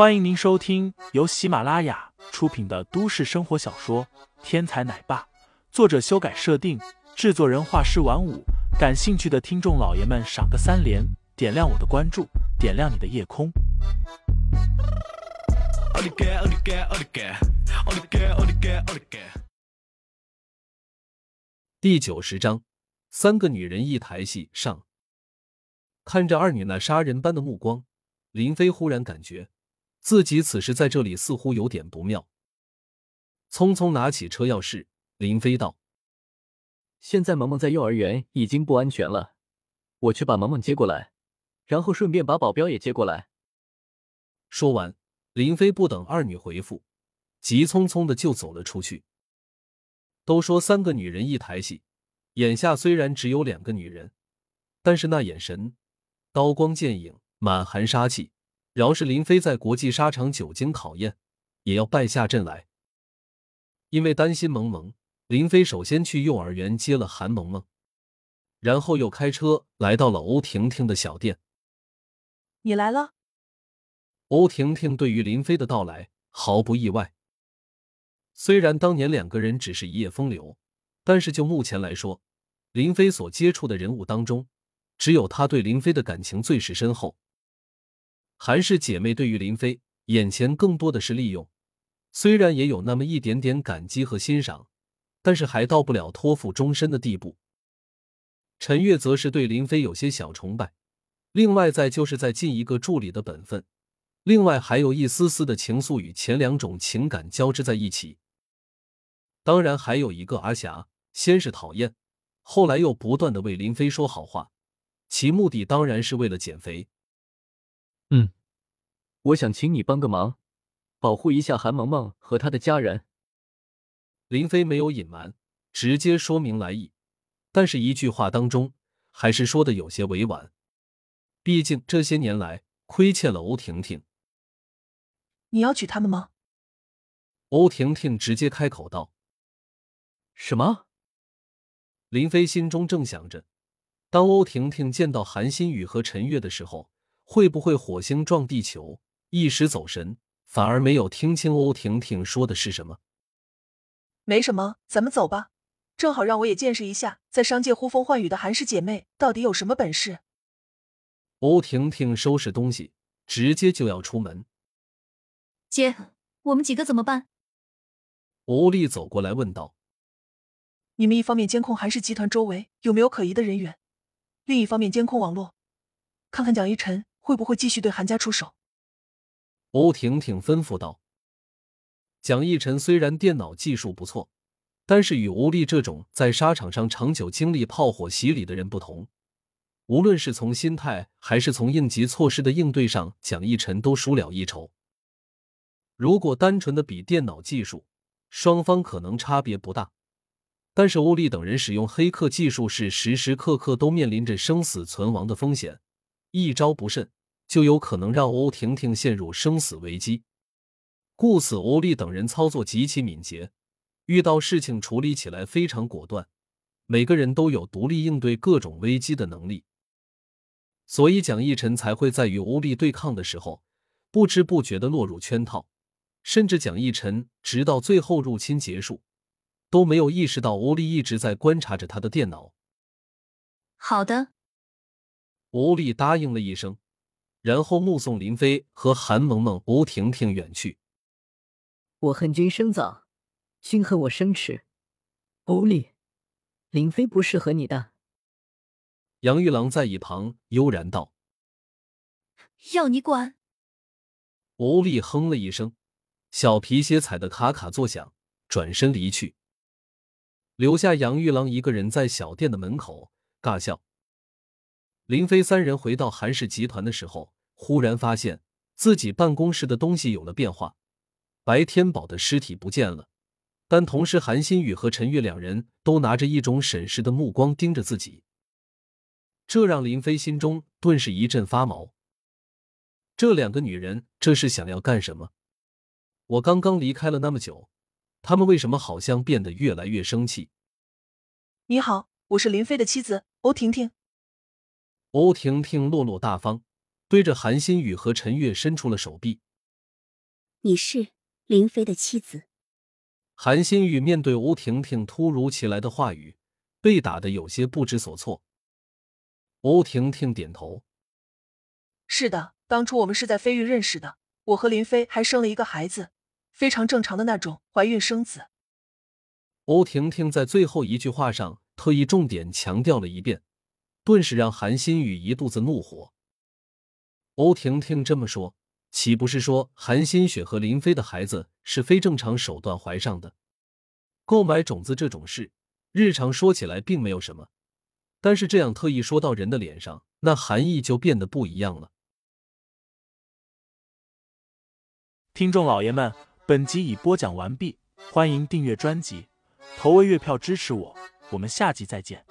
欢迎您收听由喜马拉雅出品的都市生活小说《天才奶爸》，作者修改设定，制作人画师晚舞。感兴趣的听众老爷们，赏个三连，点亮我的关注，点亮你的夜空。第九十章，三个女人一台戏上。看着二女那杀人般的目光，林飞忽然感觉。自己此时在这里似乎有点不妙，匆匆拿起车钥匙，林飞道：“现在萌萌在幼儿园已经不安全了，我去把萌萌接过来，然后顺便把保镖也接过来。”说完，林飞不等二女回复，急匆匆的就走了出去。都说三个女人一台戏，眼下虽然只有两个女人，但是那眼神，刀光剑影，满含杀气。饶是林飞在国际沙场久经考验，也要败下阵来。因为担心萌萌，林飞首先去幼儿园接了韩萌萌，然后又开车来到了欧婷婷的小店。你来了。欧婷婷对于林飞的到来毫不意外。虽然当年两个人只是一夜风流，但是就目前来说，林飞所接触的人物当中，只有他对林飞的感情最是深厚。韩氏姐妹对于林飞眼前更多的是利用，虽然也有那么一点点感激和欣赏，但是还到不了托付终身的地步。陈月则是对林飞有些小崇拜，另外再就是在尽一个助理的本分，另外还有一丝丝的情愫与前两种情感交织在一起。当然还有一个阿霞，先是讨厌，后来又不断的为林飞说好话，其目的当然是为了减肥。嗯，我想请你帮个忙，保护一下韩萌萌和她的家人。林飞没有隐瞒，直接说明来意，但是一句话当中还是说的有些委婉。毕竟这些年来亏欠了欧婷婷。你要娶他们吗？欧婷婷直接开口道。什么？林飞心中正想着，当欧婷婷见到韩新宇和陈月的时候。会不会火星撞地球？一时走神，反而没有听清欧婷婷说的是什么。没什么，咱们走吧，正好让我也见识一下在商界呼风唤雨的韩氏姐妹到底有什么本事。欧婷婷收拾东西，直接就要出门。姐，我们几个怎么办？欧丽走过来问道：“你们一方面监控韩氏集团周围有没有可疑的人员，另一方面监控网络，看看蒋一晨。”会不会继续对韩家出手？欧婷婷吩咐道：“蒋逸晨虽然电脑技术不错，但是与吴丽这种在沙场上长久经历炮火洗礼的人不同，无论是从心态还是从应急措施的应对上，蒋逸晨都输了一筹。如果单纯的比电脑技术，双方可能差别不大，但是欧丽等人使用黑客技术是时时刻刻都面临着生死存亡的风险，一招不慎。”就有可能让欧婷婷陷入生死危机，故此欧丽等人操作极其敏捷，遇到事情处理起来非常果断，每个人都有独立应对各种危机的能力，所以蒋逸晨才会在与欧丽对抗的时候不知不觉的落入圈套，甚至蒋逸晨直到最后入侵结束都没有意识到欧丽一直在观察着他的电脑。好的，欧丽答应了一声。然后目送林飞和韩萌萌、吴婷婷远去。我恨君生早，君恨我生迟。欧丽，林飞不适合你的。杨玉郎在一旁悠然道：“要你管。”吴丽哼了一声，小皮鞋踩得咔咔作响，转身离去，留下杨玉郎一个人在小店的门口尬笑。林飞三人回到韩氏集团的时候，忽然发现自己办公室的东西有了变化。白天宝的尸体不见了，但同时韩新宇和陈月两人都拿着一种审视的目光盯着自己，这让林飞心中顿时一阵发毛。这两个女人这是想要干什么？我刚刚离开了那么久，他们为什么好像变得越来越生气？你好，我是林飞的妻子欧婷婷。欧婷婷落落大方，对着韩新宇和陈月伸出了手臂。你是林飞的妻子。韩新宇面对欧婷婷突如其来的话语，被打得有些不知所措。欧婷婷点头：“是的，当初我们是在飞域认识的，我和林飞还生了一个孩子，非常正常的那种怀孕生子。”欧婷婷在最后一句话上特意重点强调了一遍，顿时让韩新宇一肚子怒火。欧婷婷这么说。岂不是说韩新雪和林飞的孩子是非正常手段怀上的？购买种子这种事，日常说起来并没有什么，但是这样特意说到人的脸上，那含义就变得不一样了。听众老爷们，本集已播讲完毕，欢迎订阅专辑，投喂月票支持我，我们下集再见。